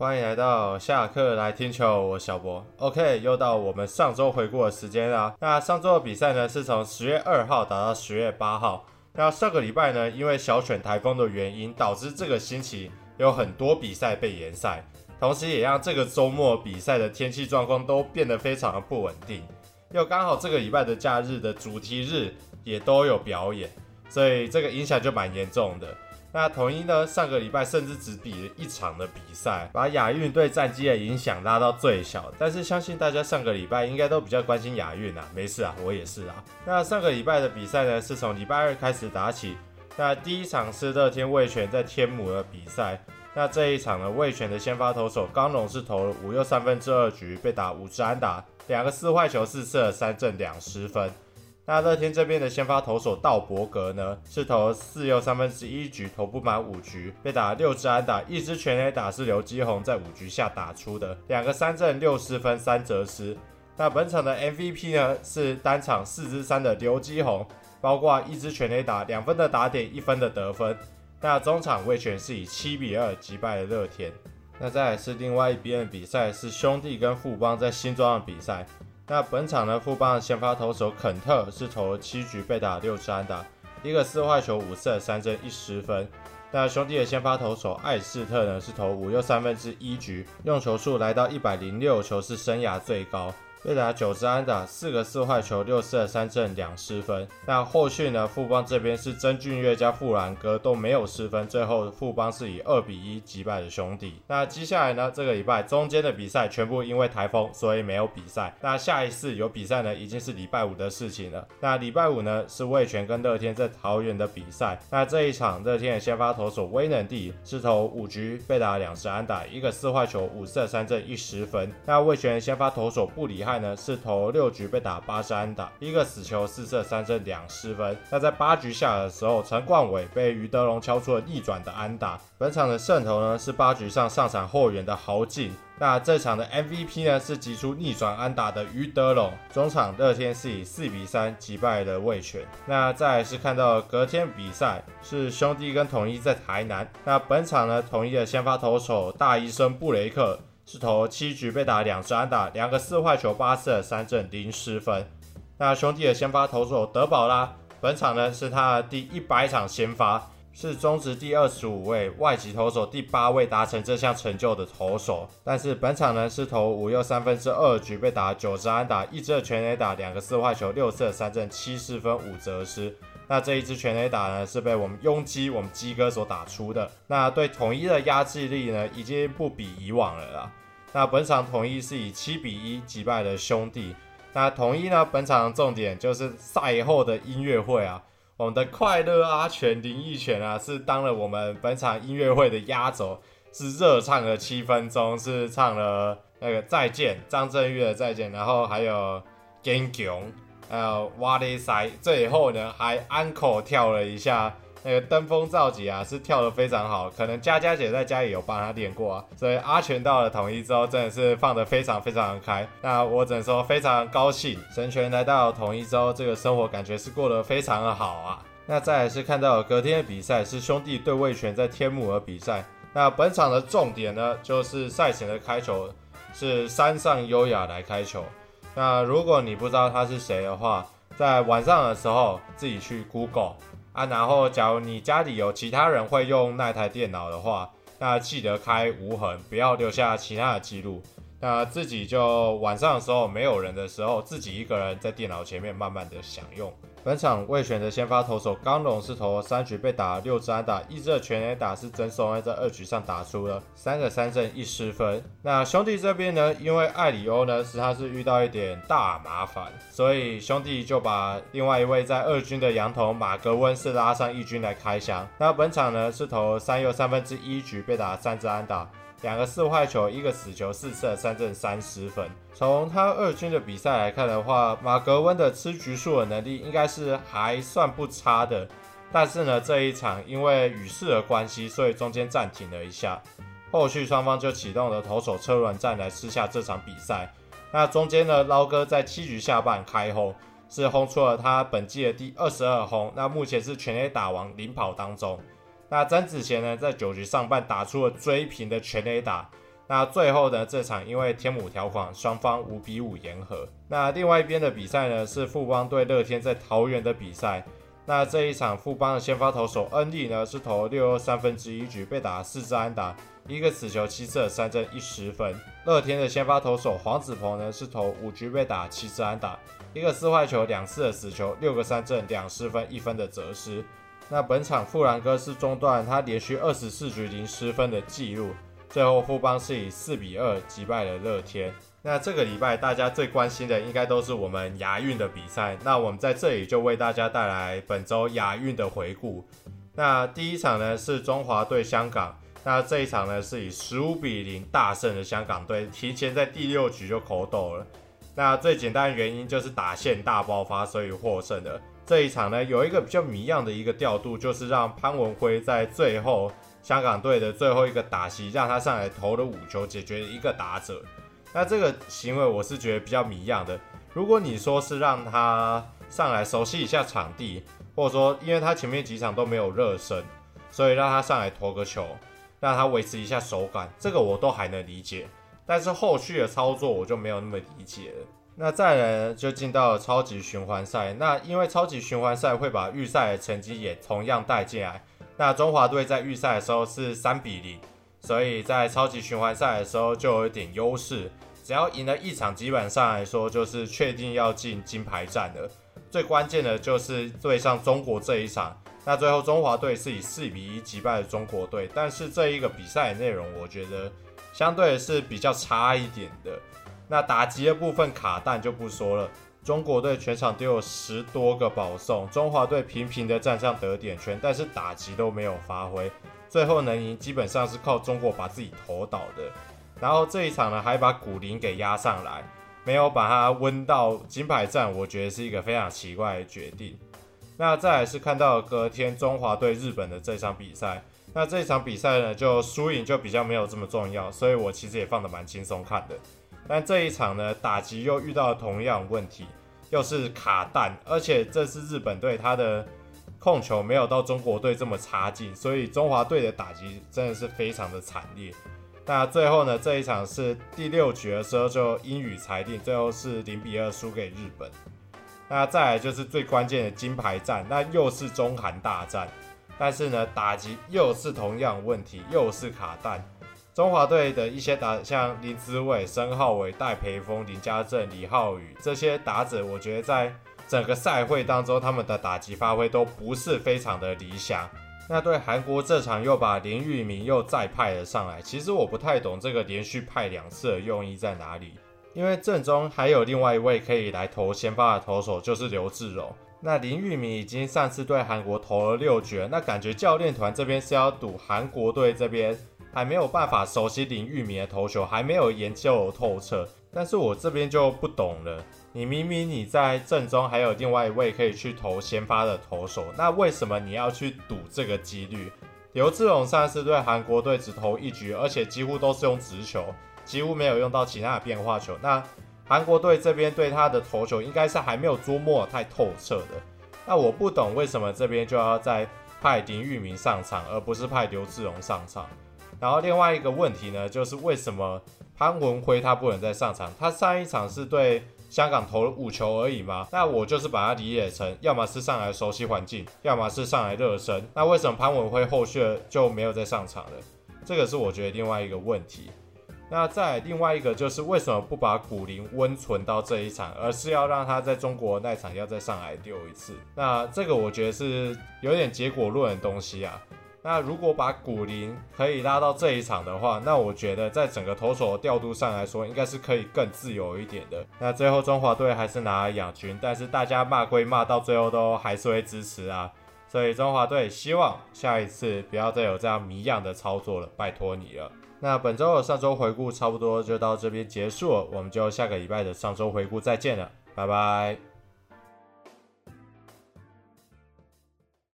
欢迎来到下课来听球，我小博。OK，又到我们上周回顾的时间啦。那上周的比赛呢，是从十月二号打到十月八号。那上个礼拜呢，因为小犬台风的原因，导致这个星期有很多比赛被延赛，同时也让这个周末比赛的天气状况都变得非常的不稳定。又刚好这个礼拜的假日的主题日也都有表演，所以这个影响就蛮严重的。那统一呢？上个礼拜甚至只比了一场的比赛，把亚运对战绩的影响拉到最小。但是相信大家上个礼拜应该都比较关心亚运啊，没事啊，我也是啊。那上个礼拜的比赛呢，是从礼拜二开始打起。那第一场是乐天味全在天母的比赛。那这一场呢，味全的先发投手刚龙是投了五又三分之二局，被打五支安打，两个四坏球四次三振两失分。那乐天这边的先发投手道伯格呢，是投四又三分之一局，投不满五局，被打六支安打，一支全垒打是刘基宏在五局下打出的，两个三振六失分三责失。那本场的 MVP 呢，是单场四支三的刘基宏，包括一支全垒打，两分的打点，一分的得分。那中场味全是以七比二击败了乐天。那再来是另外一边的比赛，是兄弟跟富邦在新庄的比赛。那本场呢，富邦的先发投手肯特是投了七局，被打六支安打，一个四坏球，五次三振，一失分。那兄弟的先发投手艾斯特呢，是投五又三分之一局，用球数来到一百零六球，是生涯最高。被打九支安打，四个四坏球，六次三振，两失分。那后续呢？富邦这边是曾俊岳加富兰哥都没有失分，最后富邦是以二比一击败了兄弟。那接下来呢？这个礼拜中间的比赛全部因为台风，所以没有比赛。那下一次有比赛呢，已经是礼拜五的事情了。那礼拜五呢，是味全跟乐天在桃园的比赛。那这一场乐天的先发投手威能帝是投五局被打两支安打，一个四坏球，五次三振，一失分。那味全先发投手布里汉。呢是投六局被打八支安打，一个死球四射三振两失分。那在八局下的时候，陈冠伟被于德龙敲出了逆转的安打。本场的胜投呢是八局上上场后援的豪进。那这场的 MVP 呢是击出逆转安打的于德龙。中场乐天是以四比三击败了魏全。那再是看到隔天比赛是兄弟跟统一在台南。那本场呢统一的先发投手大医生布雷克。是投七局被打两支安打，两个四坏球，八次的三振，零失分。那兄弟的先发投手德保拉，本场呢是他的第一百场先发，是中职第二十五位，外籍投手第八位达成这项成就的投手。但是本场呢是投五又三分之二局被打九支安打，一支的全垒打，两个四坏球，六次的三振，七失分，五责失。那这一支全垒打呢是被我们雍基，我们基哥所打出的。那对统一的压制力呢已经不比以往了啦。那本场统一是以七比一击败了兄弟。那统一呢，本场重点就是赛后的音乐会啊，我们的快乐阿全林益全啊，是当了我们本场音乐会的压轴，是热唱了七分钟，是唱了那个再见张震岳的再见，然后还有 Gang Gang，还有 What Is I，最后呢还安可跳了一下。那个登峰造极啊，是跳得非常好，可能佳佳姐在家里有帮他练过啊，所以阿全到了统一之后，真的是放得非常非常的开。那我只能说非常高兴，神权来到统一之后，这个生活感觉是过得非常的好啊。那再来是看到隔天的比赛是兄弟对味全在天母的比赛。那本场的重点呢，就是赛前的开球是山上优雅来开球。那如果你不知道他是谁的话，在晚上的时候自己去 Google。啊，然后假如你家里有其他人会用那台电脑的话，那记得开无痕，不要留下其他的记录。那自己就晚上的时候没有人的时候，自己一个人在电脑前面慢慢的享用。本场未选择先发投手刚龙是投三局被打六支安打，一支的全垒打是曾松安在二局上打出了三个三振一失分。那兄弟这边呢，因为艾里欧呢是他是遇到一点大麻烦，所以兄弟就把另外一位在二军的洋投马格温是拉上一军来开箱。那本场呢是投三又三分之一局被打三支安打。两个四坏球，一个死球，四次三振，三十分。从他二军的比赛来看的话，马格温的吃局数的能力应该是还算不差的。但是呢，这一场因为雨势的关系，所以中间暂停了一下。后续双方就启动了投手车轮战来吃下这场比赛。那中间呢，捞哥在七局下半开轰，是轰出了他本季的第二十二轰。那目前是全 A 打王领跑当中。那詹子贤呢，在九局上半打出了追平的全垒打，那最后呢，这场因为天母条款，双方五比五言和。那另外一边的比赛呢，是富邦对乐天在桃园的比赛。那这一场富邦的先发投手恩利呢，是投六又三分之一局，被打四支安打，一个死球，七次三振，一十分。乐天的先发投手黄子鹏呢，是投五局被打七支安打，一个四坏球，两次的死球，六个三振，两失分，一分的折失。那本场富兰哥是中断他连续二十四局零失分的记录。最后，富邦是以四比二击败了乐天。那这个礼拜大家最关心的应该都是我们亚运的比赛。那我们在这里就为大家带来本周亚运的回顾。那第一场呢是中华对香港。那这一场呢是以十五比零大胜的香港队，提前在第六局就口斗了。那最简单的原因就是打线大爆发，所以获胜的。这一场呢有一个比较谜样的一个调度，就是让潘文辉在最后。香港队的最后一个打席，让他上来投了五球，解决一个打者。那这个行为我是觉得比较谜样的。如果你说是让他上来熟悉一下场地，或者说因为他前面几场都没有热身，所以让他上来投个球，让他维持一下手感，这个我都还能理解。但是后续的操作我就没有那么理解了。那再来，就进到了超级循环赛。那因为超级循环赛会把预赛的成绩也同样带进来。那中华队在预赛的时候是三比零，所以在超级循环赛的时候就有一点优势。只要赢了一场，基本上来说就是确定要进金牌战了。最关键的就是对上中国这一场。那最后中华队是以四比一击败了中国队，但是这一个比赛的内容我觉得相对是比较差一点的。那打击的部分卡弹就不说了。中国队全场丢有十多个保送，中华队频频的站上得点圈，但是打击都没有发挥，最后能赢基本上是靠中国把自己投倒的。然后这一场呢，还把古林给压上来，没有把他温到金牌战，我觉得是一个非常奇怪的决定。那再来是看到隔天中华队日本的这场比赛，那这场比赛呢，就输赢就比较没有这么重要，所以我其实也放得蛮轻松看的。但这一场呢，打击又遇到同样问题，又是卡弹，而且这次日本队他的控球没有到中国队这么差劲，所以中华队的打击真的是非常的惨烈。那最后呢，这一场是第六局的时候就英语裁定，最后是零比二输给日本。那再来就是最关键的金牌战，那又是中韩大战，但是呢，打击又是同样问题，又是卡弹。中华队的一些打，像林子伟、申皓玮、戴培峰、林家正、李浩宇这些打者，我觉得在整个赛会当中，他们的打击发挥都不是非常的理想。那对韩国这场又把林玉明又再派了上来，其实我不太懂这个连续派两次的用意在哪里。因为阵中还有另外一位可以来投先发的投手，就是刘志荣。那林玉明已经上次对韩国投了六局，那感觉教练团这边是要赌韩国队这边。还没有办法熟悉林玉明的投球，还没有研究透彻。但是我这边就不懂了，你明明你在阵中还有另外一位可以去投先发的投手，那为什么你要去赌这个几率？刘志荣上次对韩国队只投一局，而且几乎都是用直球，几乎没有用到其他的变化球。那韩国队这边对他的投球应该是还没有琢磨太透彻的。那我不懂为什么这边就要再派林玉明上场，而不是派刘志荣上场。然后另外一个问题呢，就是为什么潘文辉他不能再上场？他上一场是对香港投了五球而已吗？那我就是把它理解成，要么是上来熟悉环境，要么是上来热身。那为什么潘文辉后续就没有再上场了？这个是我觉得另外一个问题。那再另外一个就是为什么不把古林温存到这一场，而是要让他在中国那场要再上来丢一次？那这个我觉得是有点结果论的东西啊。那如果把古林可以拉到这一场的话，那我觉得在整个投手的调度上来说，应该是可以更自由一点的。那最后中华队还是拿了亚军，但是大家骂归骂，到最后都还是会支持啊。所以中华队希望下一次不要再有这样迷样的操作了，拜托你了。那本周的上周回顾差不多就到这边结束了，我们就下个礼拜的上周回顾再见了，拜拜。